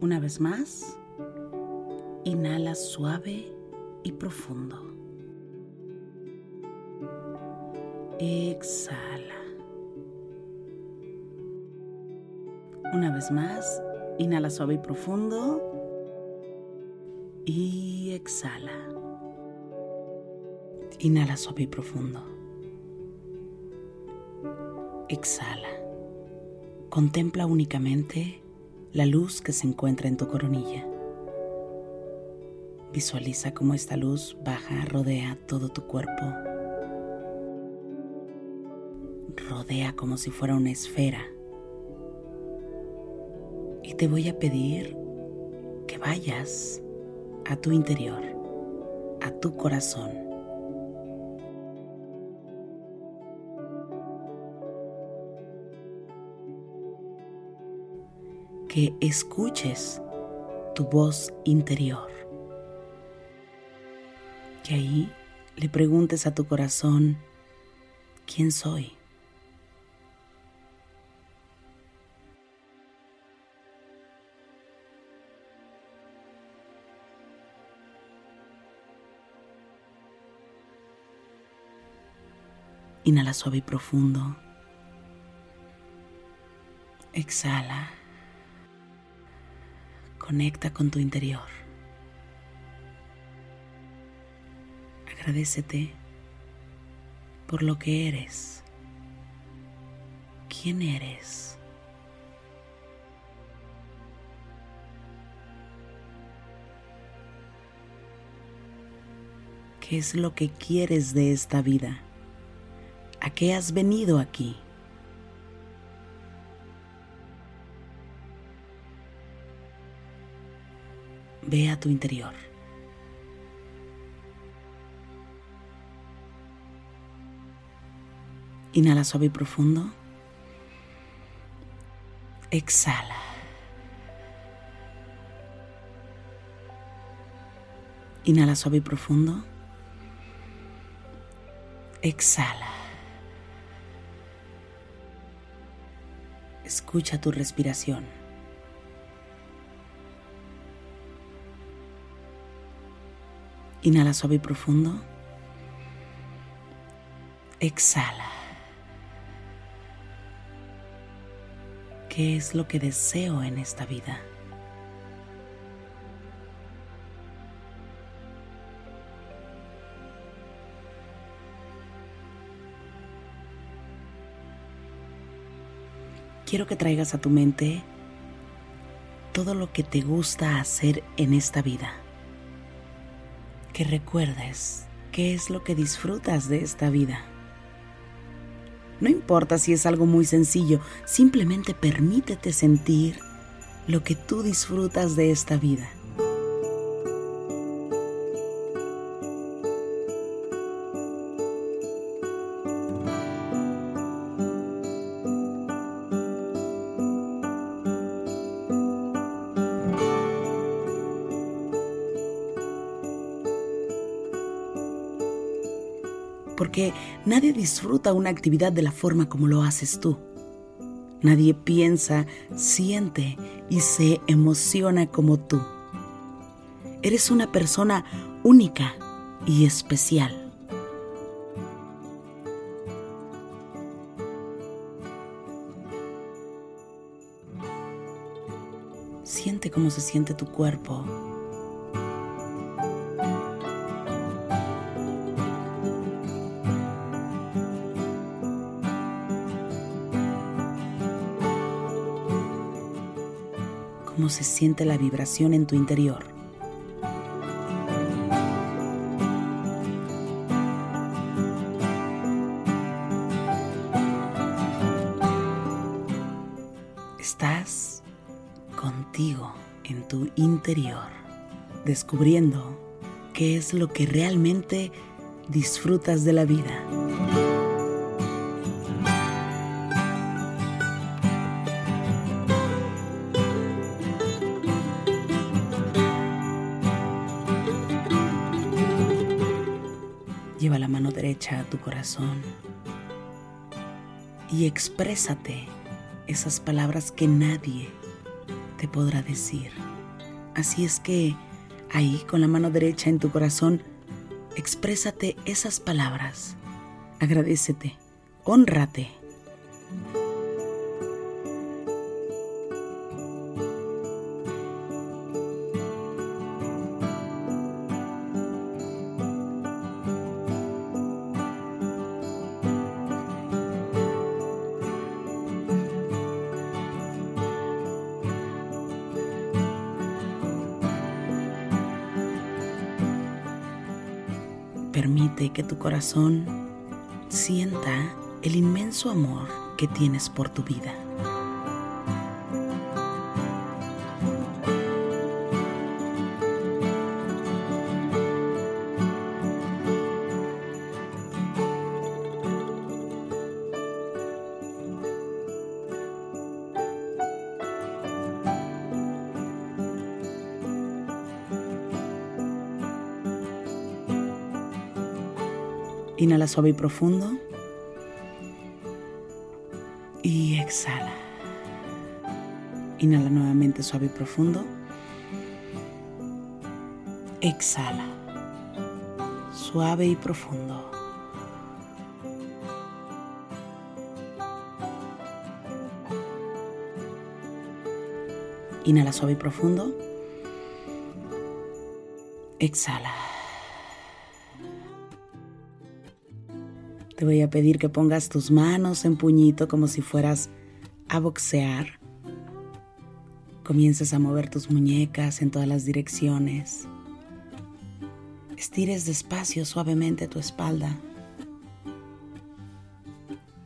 Una vez más, inhala suave y profundo. Exhala. Una vez más, inhala suave y profundo. Y exhala. Inhala suave y profundo. Exhala. Contempla únicamente la luz que se encuentra en tu coronilla. Visualiza cómo esta luz baja, rodea todo tu cuerpo. Rodea como si fuera una esfera. Y te voy a pedir que vayas a tu interior, a tu corazón. Que escuches tu voz interior. Que ahí le preguntes a tu corazón, ¿quién soy? Inhala suave y profundo. Exhala. Conecta con tu interior. Agradecete por lo que eres. ¿Quién eres? ¿Qué es lo que quieres de esta vida? ¿A qué has venido aquí? Ve a tu interior. Inhala suave y profundo. Exhala. Inhala suave y profundo. Exhala. Escucha tu respiración. Inhala suave y profundo. Exhala. ¿Qué es lo que deseo en esta vida? quiero que traigas a tu mente todo lo que te gusta hacer en esta vida. Que recuerdes qué es lo que disfrutas de esta vida. No importa si es algo muy sencillo, simplemente permítete sentir lo que tú disfrutas de esta vida. Porque nadie disfruta una actividad de la forma como lo haces tú. Nadie piensa, siente y se emociona como tú. Eres una persona única y especial. Siente cómo se siente tu cuerpo se siente la vibración en tu interior. Estás contigo en tu interior, descubriendo qué es lo que realmente disfrutas de la vida. A tu corazón y exprésate esas palabras que nadie te podrá decir. Así es que ahí con la mano derecha en tu corazón, exprésate esas palabras. Agradecete, honrate. Que tu corazón sienta el inmenso amor que tienes por tu vida. Inhala suave y profundo. Y exhala. Inhala nuevamente suave y profundo. Exhala. Suave y profundo. Inhala suave y profundo. Exhala. Te voy a pedir que pongas tus manos en puñito como si fueras a boxear. Comiences a mover tus muñecas en todas las direcciones. Estires despacio, suavemente tu espalda.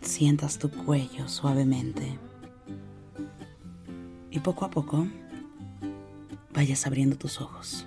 Sientas tu cuello suavemente. Y poco a poco vayas abriendo tus ojos.